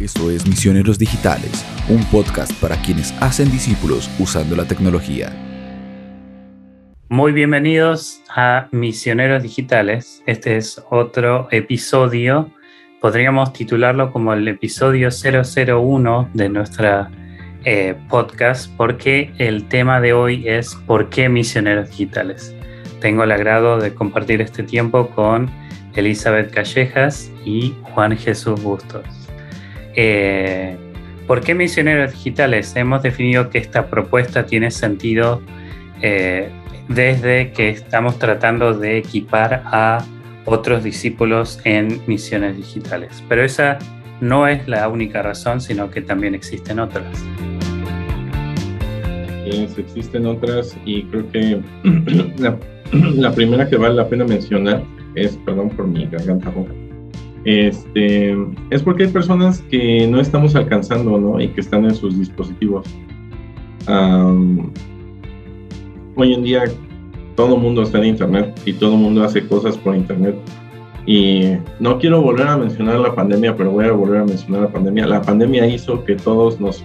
Esto es Misioneros Digitales, un podcast para quienes hacen discípulos usando la tecnología. Muy bienvenidos a Misioneros Digitales. Este es otro episodio, podríamos titularlo como el episodio 001 de nuestra eh, podcast, porque el tema de hoy es ¿por qué Misioneros Digitales? Tengo el agrado de compartir este tiempo con Elizabeth Callejas y Juan Jesús Bustos. Eh, ¿Por qué misioneros digitales? Hemos definido que esta propuesta tiene sentido eh, desde que estamos tratando de equipar a otros discípulos en misiones digitales. Pero esa no es la única razón, sino que también existen otras. existen otras y creo que la, la, primera que vale la pena mencionar es, perdón por mi garganta roja, este, es porque hay personas que no estamos alcanzando, ¿no? Y que están en sus dispositivos. hoy en día todo el mundo está en Internet y todo el mundo hace cosas por Internet. Y no quiero volver a mencionar la pandemia, pero voy a volver a mencionar la pandemia. La pandemia hizo que todos nos,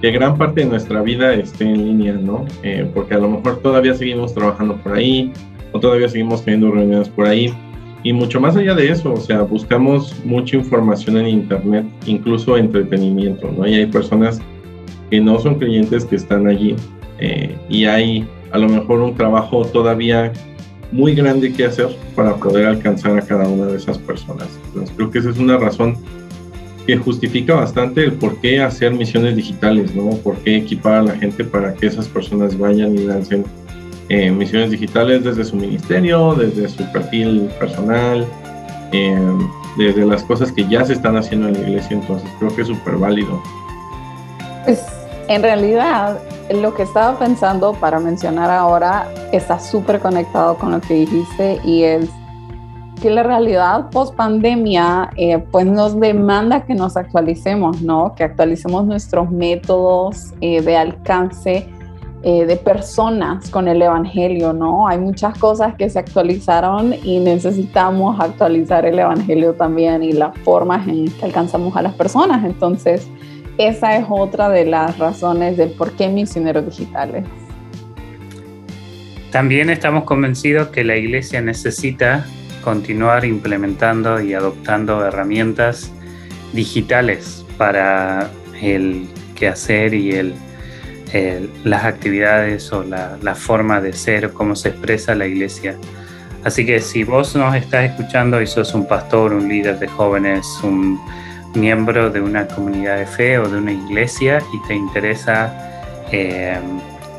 que gran parte de nuestra vida esté en línea, ¿no? Eh, porque a lo mejor todavía seguimos trabajando por ahí o todavía seguimos teniendo reuniones por ahí y mucho más allá de eso, o sea, buscamos mucha información en Internet, incluso entretenimiento, ¿no? Y hay personas que no son creyentes que están allí eh, y hay a lo mejor un trabajo todavía muy grande que hacer para poder alcanzar a cada una de esas personas. Entonces creo que esa es una razón que justifica bastante el por qué hacer misiones digitales, ¿no? Por qué equipar a la gente para que esas personas vayan y lancen eh, misiones digitales desde su ministerio, desde su perfil personal, eh, desde las cosas que ya se están haciendo en la iglesia, entonces creo que es súper válido. Pues en realidad lo que estaba pensando para mencionar ahora está súper conectado con lo que dijiste y es que la realidad post pandemia eh, pues nos demanda que nos actualicemos, ¿no? Que actualicemos nuestros métodos de alcance eh, de personas con el Evangelio, ¿no? Hay muchas cosas que se actualizaron y necesitamos actualizar el Evangelio también y las formas en que alcanzamos a las personas. Entonces, esa es otra de las razones de por qué misioneros digitales. También estamos convencidos que la iglesia necesita continuar implementando y adoptando herramientas digitales para el quehacer y el eh, las actividades o la, forma de ser, cómo se expresa la iglesia. Así que si vos nos estás escuchando y sos un pastor, un líder de jóvenes, un miembro de una comunidad de fe o de una iglesia y te interesa eh,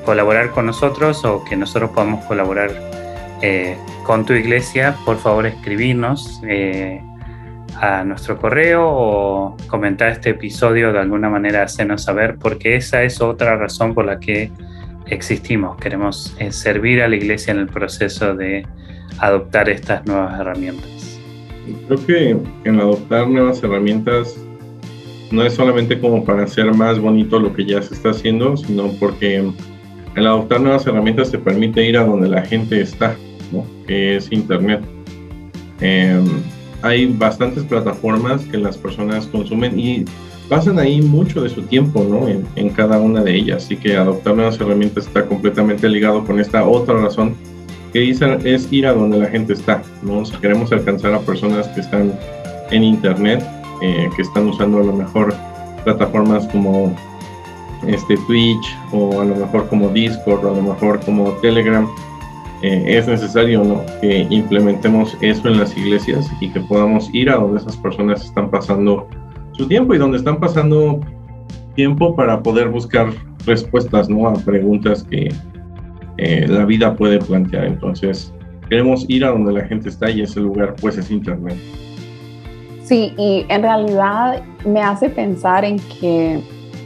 colaborar con nosotros o que nosotros podamos colaborar eh, con tu iglesia, por favor escribirnos a nuestro correo o comentar este episodio de alguna manera, hacernos saber, porque esa es otra razón por la que existimos. Queremos eh, servir a la iglesia en el proceso de adoptar estas nuevas herramientas. Creo que en adoptar nuevas herramientas no es solamente como para hacer más bonito lo que ya se está haciendo, sino porque el adoptar nuevas herramientas te permite ir a donde la gente está, ¿no? que es Internet. Eh, hay bastantes plataformas que las personas consumen y pasan ahí mucho de su tiempo ¿no? en, cada una de ellas. Así que adoptar nuevas herramientas está completamente ligado con esta otra razón que es, ir a donde la gente está. ¿no? Si queremos alcanzar a personas que están en Internet, eh, que están usando a lo mejor plataformas como este Twitch o a lo mejor como Discord o a lo mejor como Telegram, eh, es necesario ¿no? que implementemos eso en las iglesias y que podamos ir a donde esas personas están pasando su tiempo y donde están pasando tiempo para poder buscar respuestas ¿no? a preguntas que eh, la vida puede plantear. Entonces, queremos ir a donde la gente está y ese lugar pues es Internet. Sí, y en realidad me hace pensar en que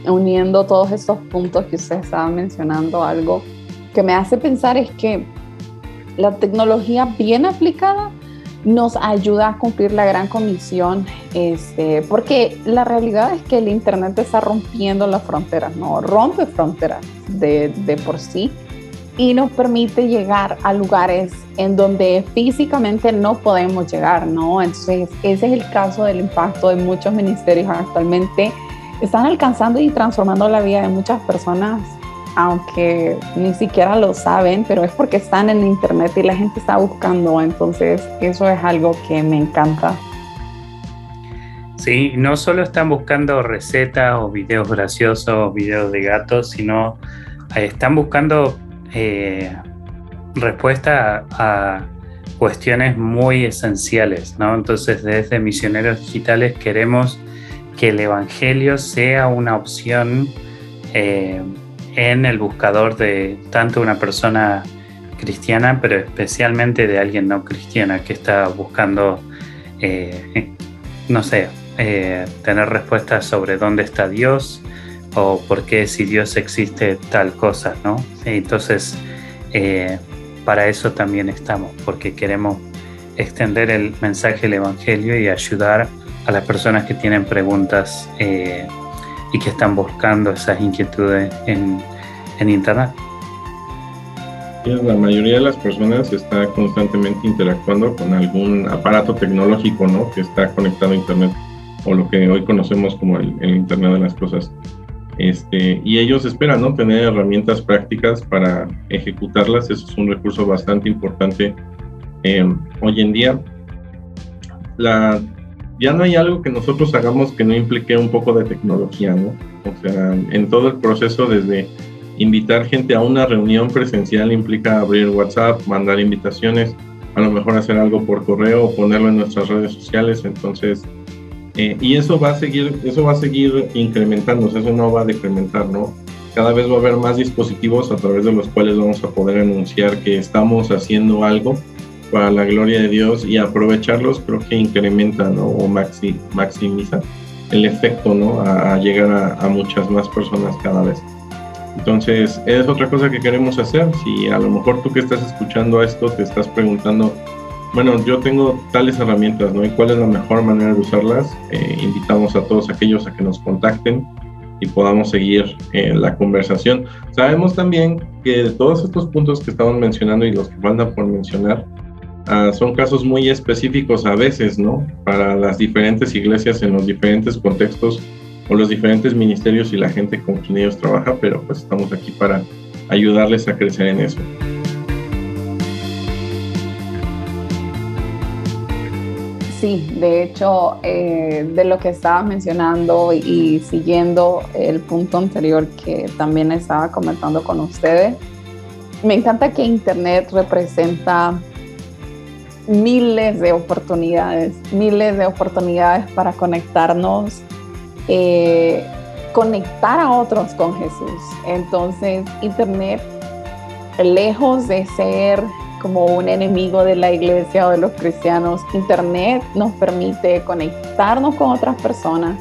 uniendo todos estos puntos que ustedes estaban mencionando, algo que me hace pensar es que la tecnología bien aplicada nos ayuda a cumplir la gran comisión, este, porque la realidad es que el Internet está rompiendo las fronteras, no rompe fronteras de, por sí. y nos permite llegar a lugares en donde físicamente no podemos llegar, ¿no? Entonces, ese es el caso del impacto de muchos ministerios actualmente. Están alcanzando y transformando la vida de muchas personas, aunque ni siquiera lo saben, pero es porque están en Internet y la gente está buscando. Entonces, eso es algo que me encanta. Sí, no solo están buscando recetas o videos graciosos videos de gatos, sino eh, están buscando eh, respuesta a, cuestiones muy esenciales, ¿no? Entonces, desde Misioneros Digitales queremos que el Evangelio sea una opción eh, en el buscador de tanto una persona cristiana, pero especialmente de alguien no cristiana que está buscando, eh, no sé, tener respuestas sobre dónde está Dios, o por qué si Dios existe tal cosa, ¿no? Entonces, eh, para eso también estamos, porque queremos extender el mensaje del Evangelio y ayudar a las personas que tienen preguntas eh, y que están buscando esas inquietudes en, en Internet. La mayoría de las personas está constantemente interactuando con algún aparato tecnológico, ¿no? Que está conectado a Internet o lo que hoy conocemos como el Internet de las cosas. Este, y ellos esperan ¿no? tener herramientas prácticas para ejecutarlas. Eso es un recurso bastante importante em, hoy en día. La, ya no hay algo que nosotros hagamos que no implique un poco de tecnología, ¿no? O sea, en todo el proceso desde invitar gente a una reunión presencial implica abrir WhatsApp, mandar invitaciones, a lo mejor hacer algo por correo o ponerlo en nuestras redes sociales. Entonces, eh, y eso va a seguir, eso va a seguir incrementándose, eso no va a decrementar, ¿no? Cada vez va a haber más dispositivos a través de los cuales vamos a poder anunciar que estamos haciendo algo para la gloria de Dios y aprovecharlos creo que incrementa ¿no? o maxi, el efecto ¿no? a, llegar a, a, muchas más personas cada vez. Entonces, es otra cosa que queremos hacer. Si a lo mejor tú que estás escuchando esto te estás preguntando, bueno, yo tengo tales herramientas, ¿no? ¿Y cuál es la mejor manera de usarlas? Eh, invitamos a todos aquellos a que nos contacten y podamos seguir eh, la conversación. Sabemos también que de todos estos puntos que estamos mencionando y los que faltan por mencionar, ah, son casos muy específicos a veces, ¿no? Para las diferentes iglesias en los diferentes contextos o los diferentes ministerios y la gente con quien ellos trabajan, pero pues estamos aquí para ayudarles a crecer en eso. Sí, de hecho, eh, de lo que estaba mencionando y, siguiendo el punto anterior que también estaba comentando con ustedes, me encanta que Internet representa miles de oportunidades, miles de oportunidades para conectarnos, eh, conectar a otros con Jesús. Entonces, Internet, lejos de ser como un enemigo de la iglesia o de los cristianos. Internet nos permite conectarnos con otras personas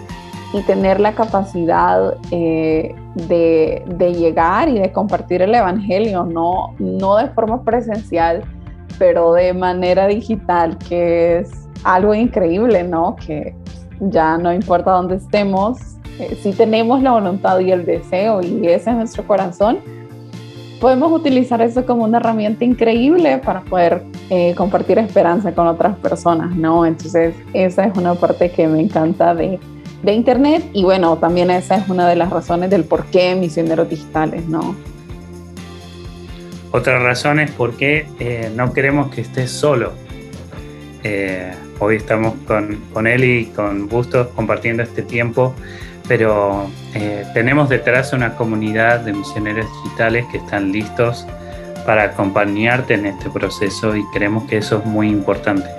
y tener la capacidad eh, de, de, llegar y de compartir el Evangelio, no, no de forma presencial, pero de manera digital, que es algo increíble, ¿no? Que ya no importa dónde estemos, eh, si tenemos la voluntad y el deseo y ese es nuestro corazón, podemos utilizar eso como una herramienta increíble para poder eh, compartir esperanza con otras personas, ¿no? Entonces, esa es una parte que me encanta de, de Internet y bueno, también esa es una de las razones del por qué misioneros digitales, ¿no? Otra razón es porque eh, no queremos que estés solo. Eh, hoy estamos con, con él y con Bustos compartiendo este tiempo pero eh, tenemos detrás una comunidad de misioneros digitales que están listos para acompañarte en este proceso y creemos que eso es muy importante.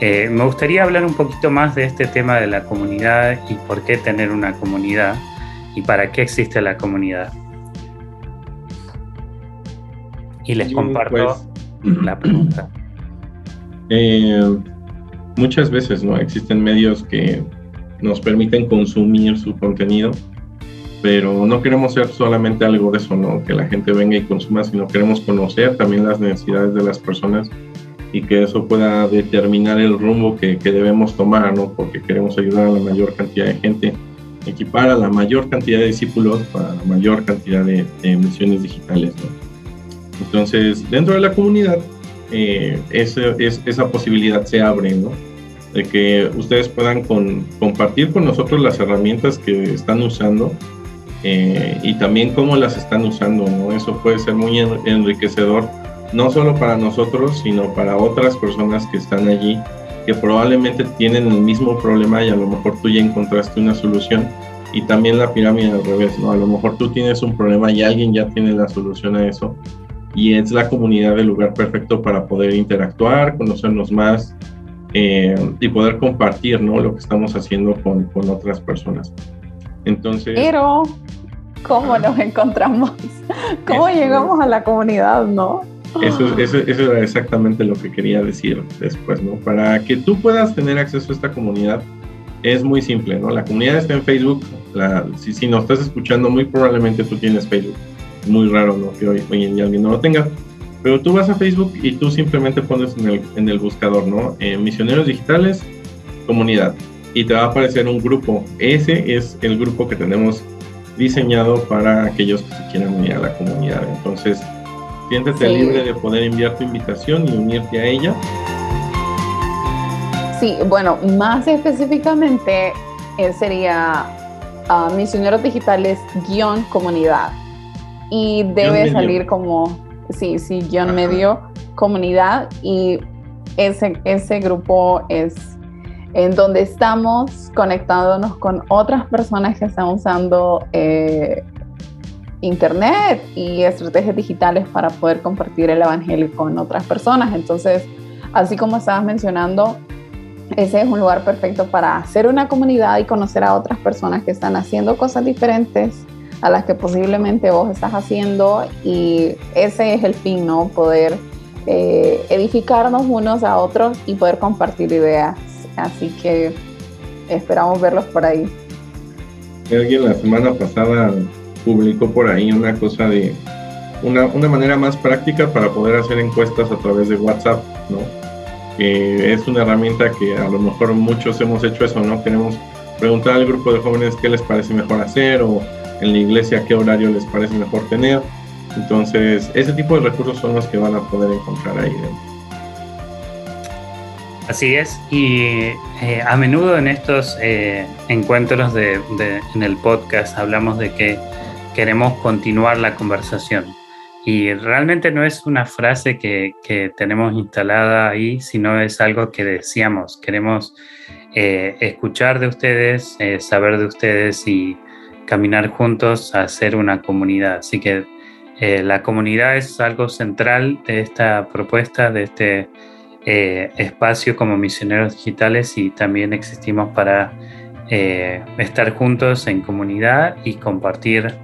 Me gustaría hablar un poquito más de este tema de la comunidad y por qué tener una comunidad y para qué existe la comunidad. Y les comparto pues, la pregunta. Eh, muchas veces no existen medios que nos permiten consumir su contenido, pero no queremos ser solamente algo de eso, ¿no? Que la gente venga y consuma, sino queremos conocer también las necesidades de las personas y que eso pueda determinar el rumbo que, que debemos tomar, ¿no? Porque queremos ayudar a la mayor cantidad de gente, equipar a la mayor cantidad de discípulos para la mayor cantidad de, de misiones digitales, ¿no? Entonces, dentro de la comunidad, eh, esa posibilidad se abre, ¿no? De que ustedes puedan compartir con nosotros las herramientas que están usando eh, y también cómo las están usando, ¿no? Eso puede ser muy enriquecedor, no solo para nosotros, sino para otras personas que están allí, que probablemente tienen el mismo problema y a lo mejor tú ya encontraste una solución. Y también la pirámide al revés, ¿no? A lo mejor tú tienes un problema y alguien ya tiene la solución a eso y es la comunidad el lugar perfecto para poder interactuar, conocernos más eh, y poder compartir ¿no? lo que estamos haciendo con, con otras personas. Entonces... Pero, ¿cómo nos encontramos? ¿Cómo llegamos a la comunidad, no? Eso, eso, eso, era exactamente lo que quería decir después, ¿no? Para que tú puedas tener acceso a esta comunidad es muy simple, ¿no? La comunidad está en Facebook. La, si, si nos estás escuchando, muy probablemente tú tienes Facebook muy raro ¿no? que hoy, hoy en día alguien no lo tenga. Pero tú vas a Facebook y tú simplemente pones en el, en el buscador, ¿no? Eh, misioneros digitales, comunidad. Y te va a aparecer un grupo. Ese es el grupo que tenemos diseñado para aquellos que se quieran unir a la comunidad. Entonces, siéntete libre de poder enviar tu invitación y unirte a ella. Sí, bueno, más específicamente eh, sería uh, misioneros digitales guion comunidad y debe salir como, sí, sí, guion medio, comunidad y ese, ese grupo es en donde estamos conectándonos con otras personas que están usando eh, Internet y estrategias digitales para poder compartir el Evangelio con otras personas. Entonces, así como estabas mencionando, ese es un lugar perfecto para hacer una comunidad y conocer a otras personas que están haciendo cosas diferentes a las que posiblemente vos estás haciendo y ese es el fin, ¿no? Poder eh, edificarnos unos a otros y poder compartir ideas. Así que esperamos verlos por ahí. Alguien la semana pasada publicó por ahí una cosa de una, una manera más práctica para poder hacer encuestas a través de WhatsApp, ¿no? Que es una herramienta que a lo mejor muchos hemos hecho eso, ¿no? Queremos preguntar al grupo de jóvenes qué les parece mejor hacer o en la iglesia qué horario les parece mejor tener. Entonces, ese tipo de recursos son los que van a poder encontrar ahí dentro. Así es, y eh, a menudo en estos eh, encuentros de, en el podcast hablamos de que queremos continuar la conversación. Y realmente no es una frase que, que tenemos instalada ahí, sino es algo que decíamos. Queremos eh, escuchar de ustedes, saber de ustedes y caminar juntos a hacer una comunidad. Así que eh, la comunidad es algo central de esta propuesta, de este eh, espacio como misioneros digitales y también existimos para eh, estar juntos en comunidad y compartir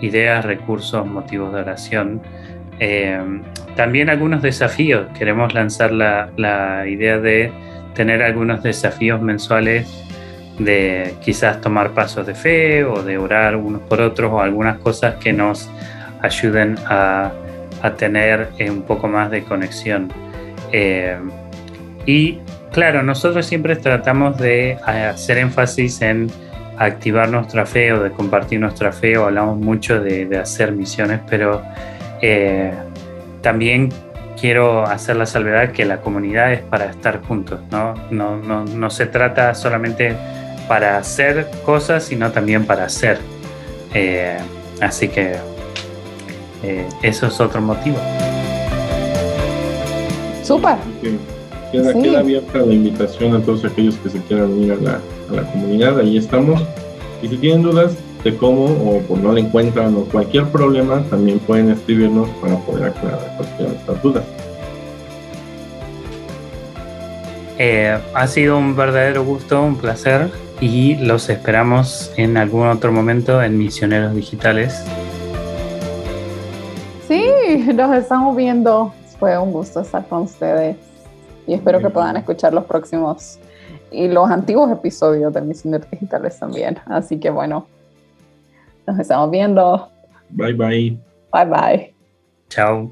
ideas, recursos, motivos de oración. también algunos desafíos. Queremos lanzar la, la idea de tener algunos desafíos mensuales de quizás tomar pasos de fe o de orar unos por otros o algunas cosas que nos ayuden a, tener eh, un poco más de conexión. Eh, y claro, nosotros siempre tratamos de hacer énfasis en activar nuestra fe o de compartir nuestra fe o hablamos mucho de, hacer misiones, pero eh, también quiero hacer la salvedad que la comunidad es para estar juntos, ¿no? No, no, no se trata solamente para hacer cosas, sino también para hacer. Eh, así que eh, eso es otro motivo. Súper. Queda, abierta la invitación a todos aquellos que se quieran unir a la, a la comunidad. Ahí estamos. Y si tienen dudas de cómo o por no la encuentran o cualquier problema, también pueden escribirnos para poder aclarar cualquier de estas dudas. Eh, ha sido un verdadero gusto, un placer y los esperamos en algún otro momento en Misioneros Digitales. Sí, los estamos viendo. Fue un gusto estar con ustedes y espero que puedan escuchar los próximos y los antiguos episodios de Misioneros Digitales también. Así que bueno, nos estamos viendo. Bye bye. Bye bye. Chao.